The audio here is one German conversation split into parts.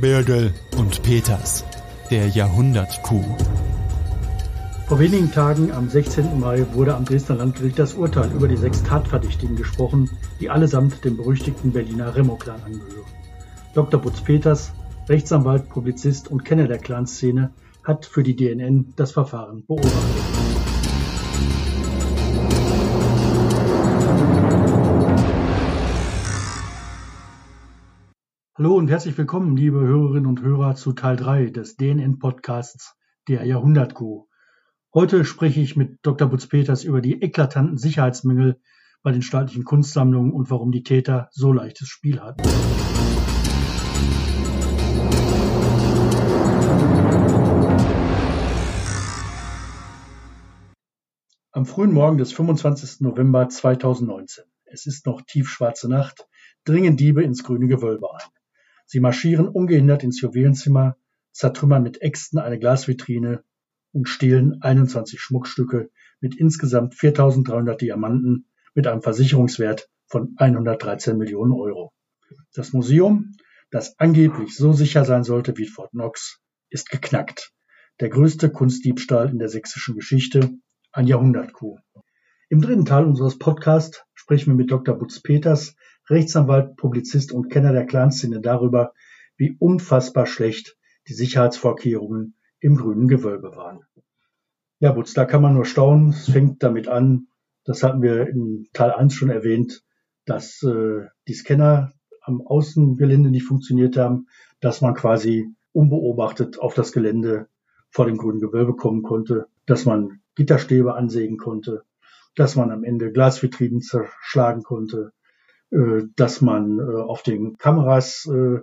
Birgel und Peters, der Jahrhundertkuh. Vor wenigen Tagen, am 16. Mai, wurde am Dresdner Landgericht das Urteil über die sechs Tatverdächtigen gesprochen, die allesamt dem berüchtigten Berliner Remo-Clan angehören. Dr. Butz Peters, Rechtsanwalt, Publizist und Kenner der Clanszene, hat für die DNN das Verfahren beobachtet. Hallo und herzlich willkommen, liebe Hörerinnen und Hörer, zu Teil 3 des DNN-Podcasts der Jahrhundertkuh. Heute spreche ich mit Dr. Butz-Peters über die eklatanten Sicherheitsmängel bei den staatlichen Kunstsammlungen und warum die Täter so leichtes Spiel hatten. Am frühen Morgen des 25. November 2019. Es ist noch tiefschwarze Nacht, dringen Diebe ins grüne Gewölbe ein. Sie marschieren ungehindert ins Juwelenzimmer, zertrümmern mit Äxten eine Glasvitrine und stehlen 21 Schmuckstücke mit insgesamt 4.300 Diamanten mit einem Versicherungswert von 113 Millionen Euro. Das Museum, das angeblich so sicher sein sollte wie Fort Knox, ist geknackt. Der größte Kunstdiebstahl in der sächsischen Geschichte, ein Jahrhundertkuh. Im dritten Teil unseres Podcasts sprechen wir mit Dr. Butz Peters, Rechtsanwalt, Publizist und Kenner der Clanszene darüber, wie unfassbar schlecht die Sicherheitsvorkehrungen im grünen Gewölbe waren. Ja, Butz, da kann man nur staunen. Es fängt damit an, das hatten wir in Teil 1 schon erwähnt, dass äh, die Scanner am Außengelände nicht funktioniert haben, dass man quasi unbeobachtet auf das Gelände vor dem grünen Gewölbe kommen konnte, dass man Gitterstäbe ansägen konnte, dass man am Ende Glasvitrinen zerschlagen konnte, dass man äh, auf den Kameras äh,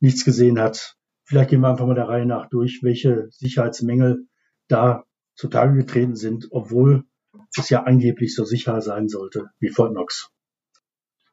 nichts gesehen hat. Vielleicht gehen wir einfach mal der Reihe nach durch, welche Sicherheitsmängel da zutage getreten sind, obwohl es ja angeblich so sicher sein sollte wie Fort Knox.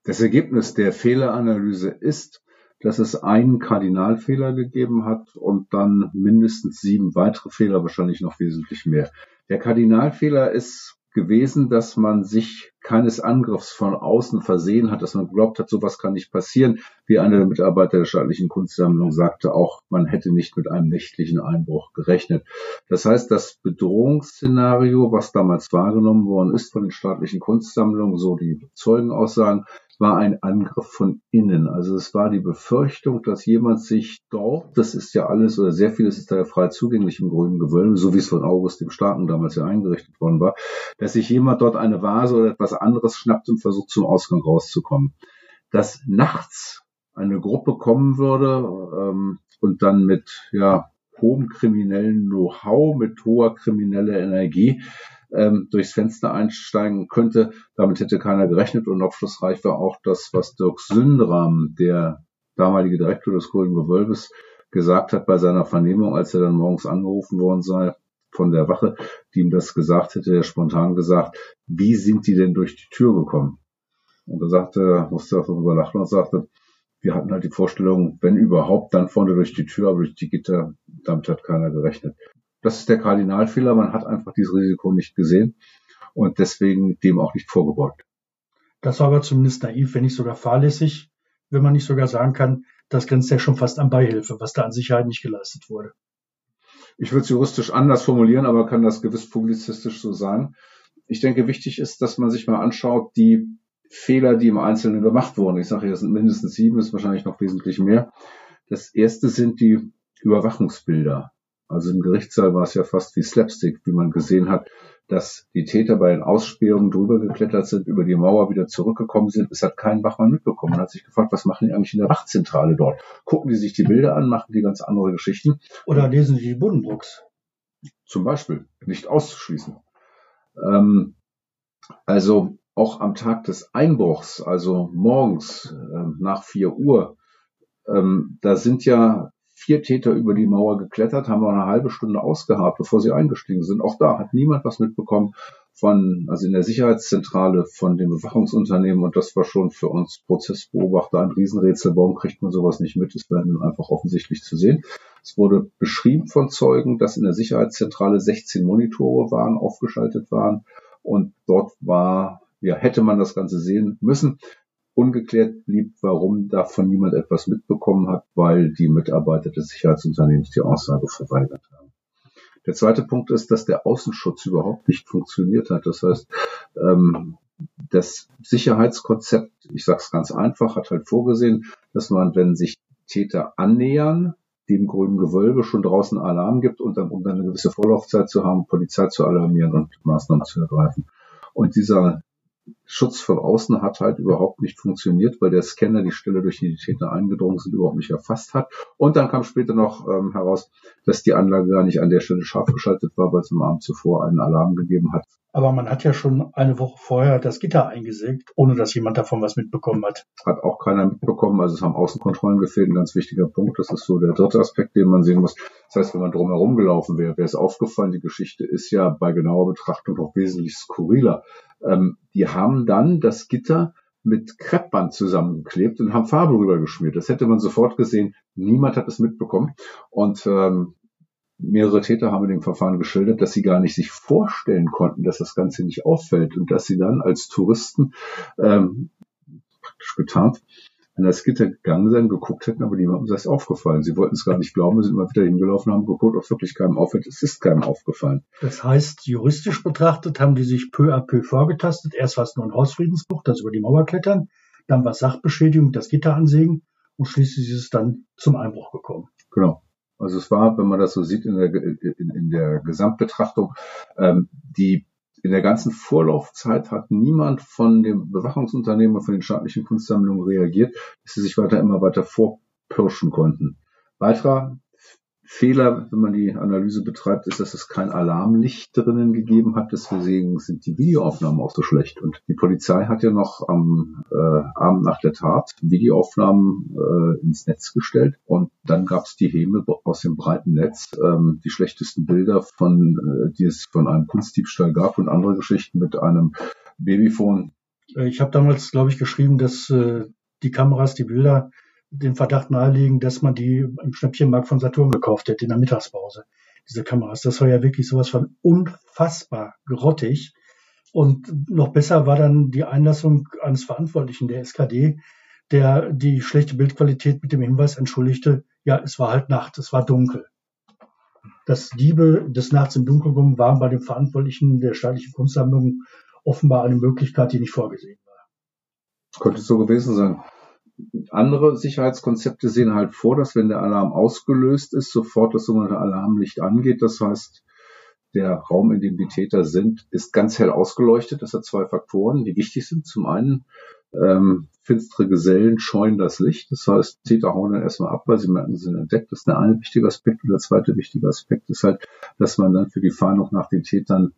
Das Ergebnis der Fehleranalyse ist, dass es einen Kardinalfehler gegeben hat und dann mindestens sieben weitere Fehler, wahrscheinlich noch wesentlich mehr. Der Kardinalfehler ist gewesen, dass man sich keines Angriffs von außen versehen hat, dass man geglaubt hat, sowas kann nicht passieren. Wie einer der Mitarbeiter der staatlichen Kunstsammlung sagte auch, man hätte nicht mit einem nächtlichen Einbruch gerechnet. Das heißt, das Bedrohungsszenario, was damals wahrgenommen worden ist von den staatlichen Kunstsammlungen, so die Zeugenaussagen, war ein Angriff von innen. Also es war die Befürchtung, dass jemand sich dort, das ist ja alles oder sehr vieles ist da ja frei zugänglich im grünen Gewölbe, so wie es von August dem Starken damals ja eingerichtet worden war, dass sich jemand dort eine Vase oder etwas anderes schnappt und versucht zum Ausgang rauszukommen. Dass nachts eine Gruppe kommen würde ähm, und dann mit ja hohem kriminellen Know-how, mit hoher krimineller Energie ähm, durchs Fenster einsteigen könnte. Damit hätte keiner gerechnet und aufschlussreich war auch das, was Dirk Sündram, der damalige Direktor des Grünen Gewölbes, gesagt hat bei seiner Vernehmung, als er dann morgens angerufen worden sei von der Wache, die ihm das gesagt hätte, er spontan gesagt, wie sind die denn durch die Tür gekommen? Und er sagte, musste darüber lachen und sagte, wir hatten halt die Vorstellung, wenn überhaupt, dann vorne durch die Tür, aber durch die Gitter, damit hat keiner gerechnet. Das ist der Kardinalfehler. Man hat einfach dieses Risiko nicht gesehen und deswegen dem auch nicht vorgebeugt. Das war aber zumindest naiv, wenn nicht sogar fahrlässig, wenn man nicht sogar sagen kann, das grenzt ja schon fast an Beihilfe, was da an Sicherheit nicht geleistet wurde. Ich würde es juristisch anders formulieren, aber kann das gewiss publizistisch so sagen. Ich denke, wichtig ist, dass man sich mal anschaut, die Fehler, die im Einzelnen gemacht wurden. Ich sage, hier sind mindestens sieben, ist wahrscheinlich noch wesentlich mehr. Das erste sind die Überwachungsbilder. Also im Gerichtssaal war es ja fast wie Slapstick, wie man gesehen hat, dass die Täter bei den Ausspähungen drüber geklettert sind, über die Mauer wieder zurückgekommen sind. Es hat kein Wachmann mitbekommen. Man hat sich gefragt, was machen die eigentlich in der Wachzentrale dort? Gucken die sich die Bilder an, machen die ganz andere Geschichten. Oder lesen die die Buddenbrooks? Zum Beispiel, nicht auszuschließen. Ähm, also auch am Tag des Einbruchs, also morgens äh, nach vier Uhr, ähm, da sind ja vier Täter über die Mauer geklettert, haben noch eine halbe Stunde ausgehabt, bevor sie eingestiegen sind. Auch da hat niemand was mitbekommen von, also in der Sicherheitszentrale von dem Bewachungsunternehmen. Und das war schon für uns Prozessbeobachter ein Riesenrätsel. Warum kriegt man sowas nicht mit? Es war einfach offensichtlich zu sehen. Es wurde beschrieben von Zeugen, dass in der Sicherheitszentrale 16 Monitore waren, aufgeschaltet waren. Und dort war, ja, hätte man das Ganze sehen müssen. Ungeklärt blieb, warum davon niemand etwas mitbekommen hat, weil die Mitarbeiter des Sicherheitsunternehmens die Aussage verweigert haben. Der zweite Punkt ist, dass der Außenschutz überhaupt nicht funktioniert hat. Das heißt, ähm, das Sicherheitskonzept, ich sage es ganz einfach, hat halt vorgesehen, dass man, wenn sich Täter annähern, die im grünen Gewölbe schon draußen Alarm gibt und dann, um dann eine gewisse Vorlaufzeit zu haben, Polizei zu alarmieren und Maßnahmen zu ergreifen. Und dieser Schutz von außen hat halt überhaupt nicht funktioniert, weil der Scanner die Stelle, durch die die Täter eingedrungen sind, überhaupt nicht erfasst hat. Und dann kam später noch ähm, heraus, dass die Anlage gar nicht an der Stelle scharf geschaltet war, weil es am Abend zuvor einen Alarm gegeben hat. Aber man hat ja schon eine Woche vorher das Gitter eingesägt, ohne dass jemand davon was mitbekommen hat. Hat auch keiner mitbekommen. Also es haben Außenkontrollen gefehlt, ein ganz wichtiger Punkt. Das ist so der dritte Aspekt, den man sehen muss. Das heißt, wenn man drumherum gelaufen wäre, wäre es aufgefallen. Die Geschichte ist ja bei genauer Betrachtung noch wesentlich skurriler. Ähm, die haben dann das Gitter mit Kreppband zusammengeklebt und haben Farbe rübergeschmiert. Das hätte man sofort gesehen. Niemand hat es mitbekommen. Und ähm, mehrere Täter haben in dem Verfahren geschildert, dass sie gar nicht sich vorstellen konnten, dass das Ganze nicht auffällt und dass sie dann als Touristen ähm, praktisch getarnt an das Gitter gegangen sein, geguckt hätten, aber niemandem sei es aufgefallen. Sie wollten es gar nicht glauben, sind mal wieder hingelaufen, haben geguckt, ob wirklich keinem auffällt. Es ist keinem aufgefallen. Das heißt, juristisch betrachtet haben die sich peu à peu vorgetastet. Erst war es nur ein Hausfriedensbruch, das über die Mauer klettern, dann war es Sachbeschädigung, das Gitter ansägen und schließlich ist es dann zum Einbruch gekommen. Genau. Also es war, wenn man das so sieht in der, in, in der Gesamtbetrachtung, ähm, die in der ganzen Vorlaufzeit hat niemand von dem Bewachungsunternehmen und von den staatlichen Kunstsammlungen reagiert, dass sie sich weiter immer weiter vorpirschen konnten. Weiterer Fehler, wenn man die Analyse betreibt, ist, dass es kein Alarmlicht drinnen gegeben hat. Deswegen sind die Videoaufnahmen auch so schlecht. Und die Polizei hat ja noch am äh, Abend nach der Tat Videoaufnahmen äh, ins Netz gestellt. Und dann gab es die Häme aus dem breiten Netz, ähm, die schlechtesten Bilder von, äh, die es von einem Kunstdiebstahl gab und andere Geschichten mit einem Babyphone. Ich habe damals, glaube ich, geschrieben, dass äh, die Kameras, die Bilder den Verdacht nahelegen, dass man die im Schnäppchenmarkt von Saturn gekauft hätte in der Mittagspause. Diese Kameras. Das war ja wirklich sowas von unfassbar grottig. Und noch besser war dann die Einlassung eines Verantwortlichen der SKD, der die schlechte Bildqualität mit dem Hinweis entschuldigte, ja, es war halt Nacht, es war dunkel. Das Diebe des Nachts im Dunkelraum waren bei den Verantwortlichen der staatlichen Kunstsammlung offenbar eine Möglichkeit, die nicht vorgesehen war. Könnte so gewesen sein andere Sicherheitskonzepte sehen halt vor, dass wenn der Alarm ausgelöst ist, sofort das sogenannte Alarmlicht angeht. Das heißt, der Raum, in dem die Täter sind, ist ganz hell ausgeleuchtet. Das hat zwei Faktoren, die wichtig sind. Zum einen, ähm, finstere Gesellen scheuen das Licht. Das heißt, Täter hauen dann erstmal ab, weil sie merken, sie sind entdeckt. Das ist der eine wichtige Aspekt. Und der zweite wichtige Aspekt ist halt, dass man dann für die Fahndung nach den Tätern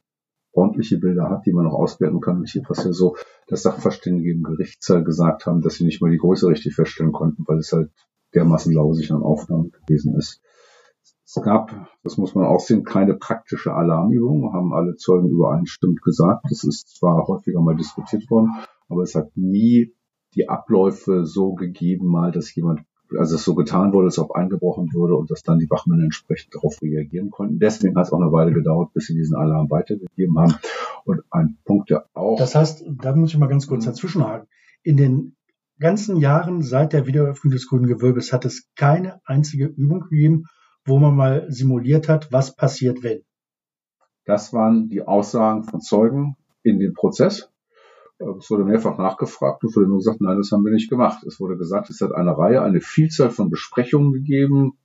ordentliche Bilder hat, die man noch auswerten kann. Und hier war ja so, dass Sachverständige im Gerichtssaal gesagt haben, dass sie nicht mal die Größe richtig feststellen konnten, weil es halt dermaßen lausig an Aufnahmen gewesen ist. Es gab, das muss man auch sehen, keine praktische Alarmübung, haben alle Zeugen übereinstimmend gesagt. Das ist zwar häufiger mal diskutiert worden, aber es hat nie die Abläufe so gegeben, mal, dass jemand also es so getan wurde, als ob eingebrochen würde und dass dann die Wachmänner entsprechend darauf reagieren konnten. Deswegen hat es auch eine Weile gedauert, bis sie diesen Alarm weitergegeben haben. Und ein Punkt, der auch. Das heißt, da muss ich mal ganz kurz dazwischenhaken. In den ganzen Jahren seit der Wiedereröffnung des Grünen Gewölbes hat es keine einzige Übung gegeben, wo man mal simuliert hat, was passiert, wenn. Das waren die Aussagen von Zeugen in dem Prozess. Es wurde mehrfach nachgefragt und wurde nur gesagt, nein, das haben wir nicht gemacht. Es wurde gesagt, es hat eine Reihe, eine Vielzahl von Besprechungen gegeben.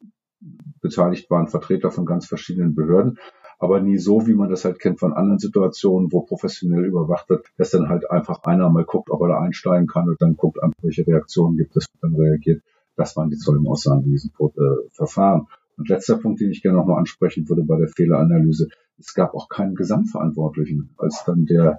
Beteiligt waren Vertreter von ganz verschiedenen Behörden, aber nie so, wie man das halt kennt von anderen Situationen, wo professionell überwacht wird, dass dann halt einfach einer mal guckt, ob er da einsteigen kann und dann guckt, an welche Reaktionen gibt es, dann reagiert. Das waren die Zeugenaussagen in diesem äh, Verfahren. Und letzter Punkt, den ich gerne nochmal ansprechen würde bei der Fehleranalyse. Es gab auch keinen Gesamtverantwortlichen. Als dann der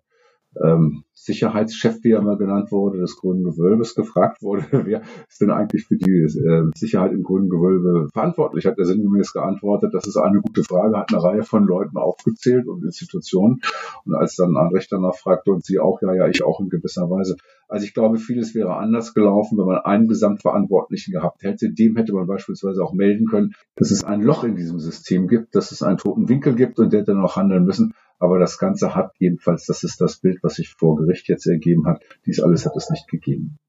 ähm, Sicherheitschef, wie er mal genannt wurde, des Grünen Gewölbes gefragt wurde, wer ist denn eigentlich für die äh, Sicherheit im Grünen Gewölbe verantwortlich, hat er sinngemäß geantwortet, das ist eine gute Frage, hat eine Reihe von Leuten aufgezählt und Institutionen. Und als dann ein Richter nachfragte und sie auch, ja, ja, ich auch in gewisser Weise. Also ich glaube, vieles wäre anders gelaufen, wenn man einen Gesamtverantwortlichen gehabt hätte. Dem hätte man beispielsweise auch melden können, dass es ein Loch in diesem System gibt, dass es einen toten Winkel gibt und der hätte noch handeln müssen. Aber das Ganze hat jedenfalls, das ist das Bild, was sich vor Gericht jetzt ergeben hat, dies alles hat es nicht gegeben.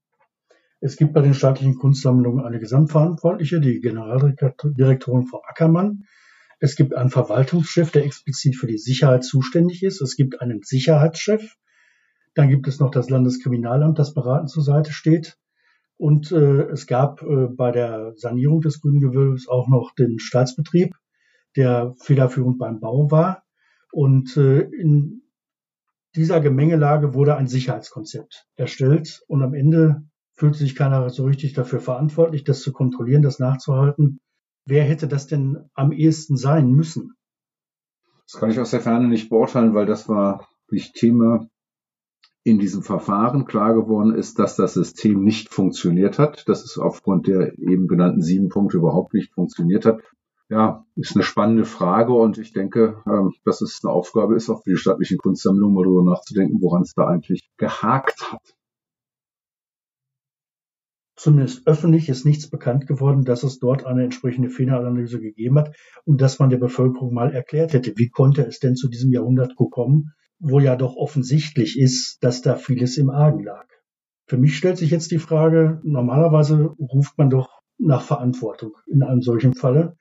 Es gibt bei den staatlichen Kunstsammlungen eine Gesamtverantwortliche, die Generaldirektorin Frau Ackermann. Es gibt einen Verwaltungschef, der explizit für die Sicherheit zuständig ist. Es gibt einen Sicherheitschef. Dann gibt es noch das Landeskriminalamt, das beratend zur Seite steht. Und äh, es gab äh, bei der Sanierung des Grünen Gewölbes auch noch den Staatsbetrieb, der federführend beim Bau war. Und äh, in dieser Gemengelage wurde ein Sicherheitskonzept erstellt. Und am Ende fühlte sich keiner so richtig dafür verantwortlich, das zu kontrollieren, das nachzuhalten. Wer hätte das denn am ehesten sein müssen? Das kann ich aus der Ferne nicht beurteilen, weil das war nicht Thema in diesem Verfahren. Klar geworden ist, dass das System nicht funktioniert hat, dass es aufgrund der eben genannten sieben Punkte überhaupt nicht funktioniert hat. Ja, ist eine spannende Frage und ich denke, ähm, dass es eine Aufgabe ist, auch für die staatlichen Kunstsammlungen mal darüber nachzudenken, woran es da eigentlich gehakt hat. Zumindest öffentlich ist nichts bekannt geworden, dass es dort eine entsprechende Fehleranalyse gegeben hat und dass man der Bevölkerung mal erklärt hätte, wie konnte es denn zu diesem Jahrhundert kommen, wo ja doch offensichtlich ist, dass da vieles im Argen lag. Für mich stellt sich jetzt die Frage, normalerweise ruft man doch nach Verantwortung in einem solchen Falle.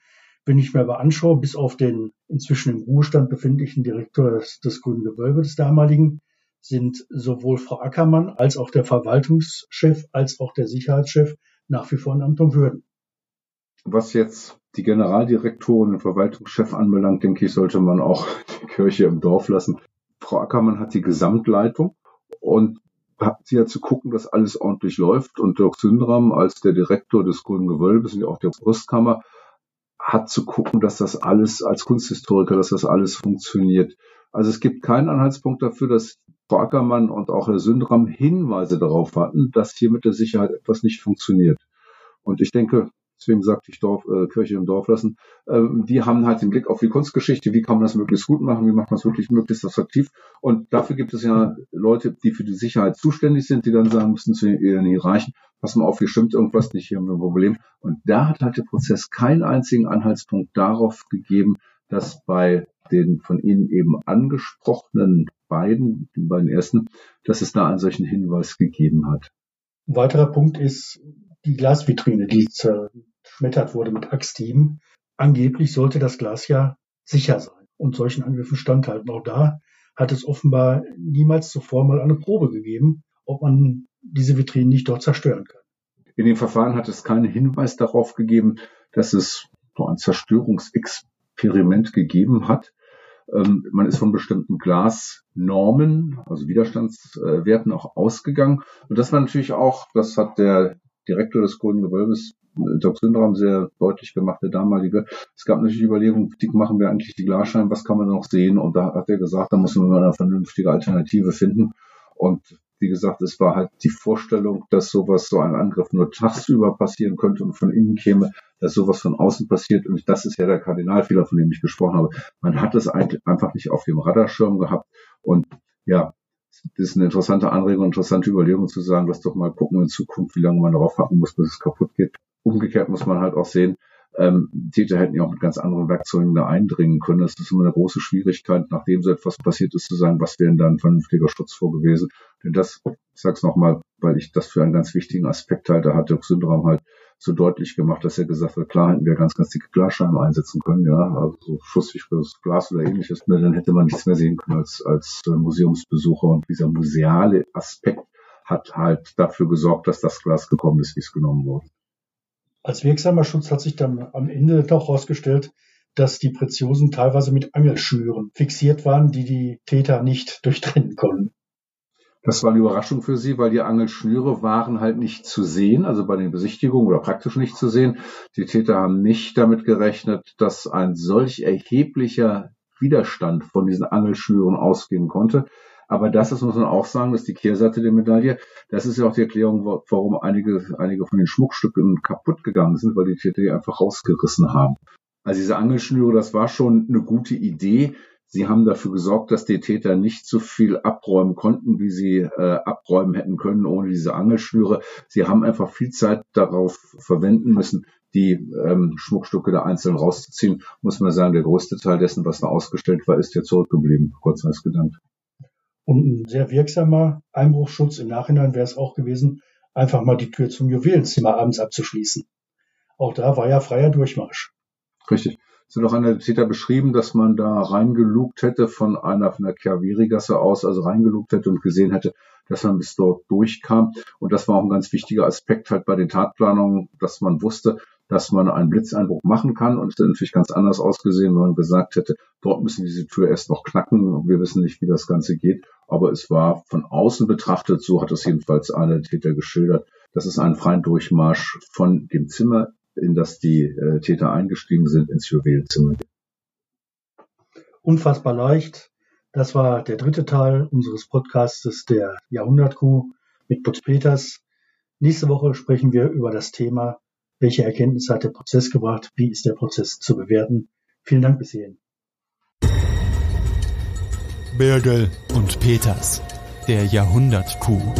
Wenn ich mir aber anschaue, bis auf den inzwischen im Ruhestand befindlichen Direktor des, des Grünen Gewölbe des damaligen, sind sowohl Frau Ackermann als auch der Verwaltungschef als auch der Sicherheitschef nach wie vor in Amt und Würden. Was jetzt die Generaldirektorin und Verwaltungschef anbelangt, denke ich, sollte man auch die Kirche im Dorf lassen. Frau Ackermann hat die Gesamtleitung und hat sie ja zu gucken, dass alles ordentlich läuft. Und Dirk Sündram als der Direktor des Grünen Gewölbes und auch der Brustkammer hat zu gucken, dass das alles als Kunsthistoriker, dass das alles funktioniert. Also es gibt keinen Anhaltspunkt dafür, dass Frau Ackermann und auch Herr Sündram Hinweise darauf hatten, dass hier mit der Sicherheit etwas nicht funktioniert. Und ich denke, deswegen sagte ich Dorf, äh, Kirche im Dorf lassen, ähm, die haben halt den Blick auf die Kunstgeschichte, wie kann man das möglichst gut machen, wie macht man es wirklich möglichst attraktiv. Und dafür gibt es ja Leute, die für die Sicherheit zuständig sind, die dann sagen müssen zu ihren Hierarchen, pass mal auf, hier stimmt irgendwas nicht, hier haben wir ein Problem. Und da hat halt der Prozess keinen einzigen Anhaltspunkt darauf gegeben, dass bei den von Ihnen eben angesprochenen beiden, den beiden ersten, dass es da einen solchen Hinweis gegeben hat. Ein weiterer Punkt ist die Glasvitrine, die zerschmettert wurde mit Axthieben. Angeblich sollte das Glas ja sicher sein und solchen Angriffen standhalten. Auch da hat es offenbar niemals zuvor mal eine Probe gegeben, ob man diese Vitrinen nicht dort zerstören kann. In dem Verfahren hat es keinen Hinweis darauf gegeben, dass es so ein Zerstörungsexperiment gegeben hat. Ähm, man ist von bestimmten Glasnormen, also Widerstandswerten auch ausgegangen. Und das war natürlich auch, das hat der Direktor des Grünen Gewölbes, Doc Syndrom, sehr deutlich gemacht, der damalige. Es gab natürlich Überlegungen, wie machen wir eigentlich die Glasscheiben, was kann man noch sehen? Und da hat er gesagt, da muss man eine vernünftige Alternative finden. Und wie gesagt, es war halt die Vorstellung, dass sowas, so ein Angriff nur tagsüber passieren könnte und von innen käme, dass sowas von außen passiert. Und das ist ja der Kardinalfehler, von dem ich gesprochen habe. Man hat es einfach nicht auf dem Radarschirm gehabt. Und ja, das ist eine interessante Anregung, interessante Überlegung zu sagen, lass doch mal gucken in Zukunft, wie lange man darauf warten muss, bis es kaputt geht. Umgekehrt muss man halt auch sehen, ähm, Täter hätten ja auch mit ganz anderen Werkzeugen da eindringen können. Das ist immer eine große Schwierigkeit, nachdem so etwas passiert ist, zu sagen, was wäre denn da ein vernünftiger Schutz vor gewesen. Denn das, ich sag's nochmal, weil ich das für einen ganz wichtigen Aspekt halte, hat Dirk Syndram halt so deutlich gemacht, dass er gesagt hat, klar hätten wir ganz, ganz dicke Glasscheiben einsetzen können, ja, also so schusssicheres Glas oder ähnliches, dann hätte man nichts mehr sehen können als, als Museumsbesucher und dieser museale Aspekt hat halt dafür gesorgt, dass das Glas gekommen ist, wie es genommen wurde. Als wirksamer Schutz hat sich dann am Ende doch herausgestellt, dass die Preziosen teilweise mit Angelschnüren fixiert waren, die die Täter nicht durchtrennen konnten. Das war eine Überraschung für sie, weil die Angelschnüre waren halt nicht zu sehen, also bei den Besichtigungen oder praktisch nicht zu sehen. Die Täter haben nicht damit gerechnet, dass ein solch erheblicher Widerstand von diesen Angelschnüren ausgehen konnte. Aber das ist, muss man auch sagen, das ist die Kehrseite der Medaille. Das ist ja auch die Erklärung, warum einige, einige von den Schmuckstücken kaputt gegangen sind, weil die Täter die einfach rausgerissen haben. Also diese Angelschnüre, das war schon eine gute Idee. Sie haben dafür gesorgt, dass die Täter nicht so viel abräumen konnten, wie sie äh, abräumen hätten können ohne diese Angelschnüre. Sie haben einfach viel Zeit darauf verwenden müssen, die ähm, Schmuckstücke da einzeln rauszuziehen. Muss man sagen, der größte Teil dessen, was da ausgestellt war, ist ja zurückgeblieben. Kurz als Gedanke. Und ein sehr wirksamer Einbruchschutz im Nachhinein wäre es auch gewesen, einfach mal die Tür zum Juwelenzimmer abends abzuschließen. Auch da war ja freier Durchmarsch. Richtig. Hat auch einer Täter beschrieben, dass man da reingelugt hätte von einer, von der Chiaveri-Gasse aus, also reingelugt hätte und gesehen hätte, dass man bis dort durchkam. Und das war auch ein ganz wichtiger Aspekt halt bei den Tatplanungen, dass man wusste, dass man einen Blitzeinbruch machen kann. Und es hätte natürlich ganz anders ausgesehen, wenn man gesagt hätte, dort müssen diese Tür erst noch knacken. Wir wissen nicht, wie das Ganze geht. Aber es war von außen betrachtet, so hat es jedenfalls einer Täter geschildert, dass es einen freien Durchmarsch von dem Zimmer, in das die äh, Täter eingestiegen sind, ins Juwelzimmer. Unfassbar leicht. Das war der dritte Teil unseres Podcastes der Jahrhundertkuh mit Putz Peters. Nächste Woche sprechen wir über das Thema welche Erkenntnisse hat der Prozess gebracht? Wie ist der Prozess zu bewerten? Vielen Dank bis hierhin. Birgel und Peters, der Jahrhundertkuh.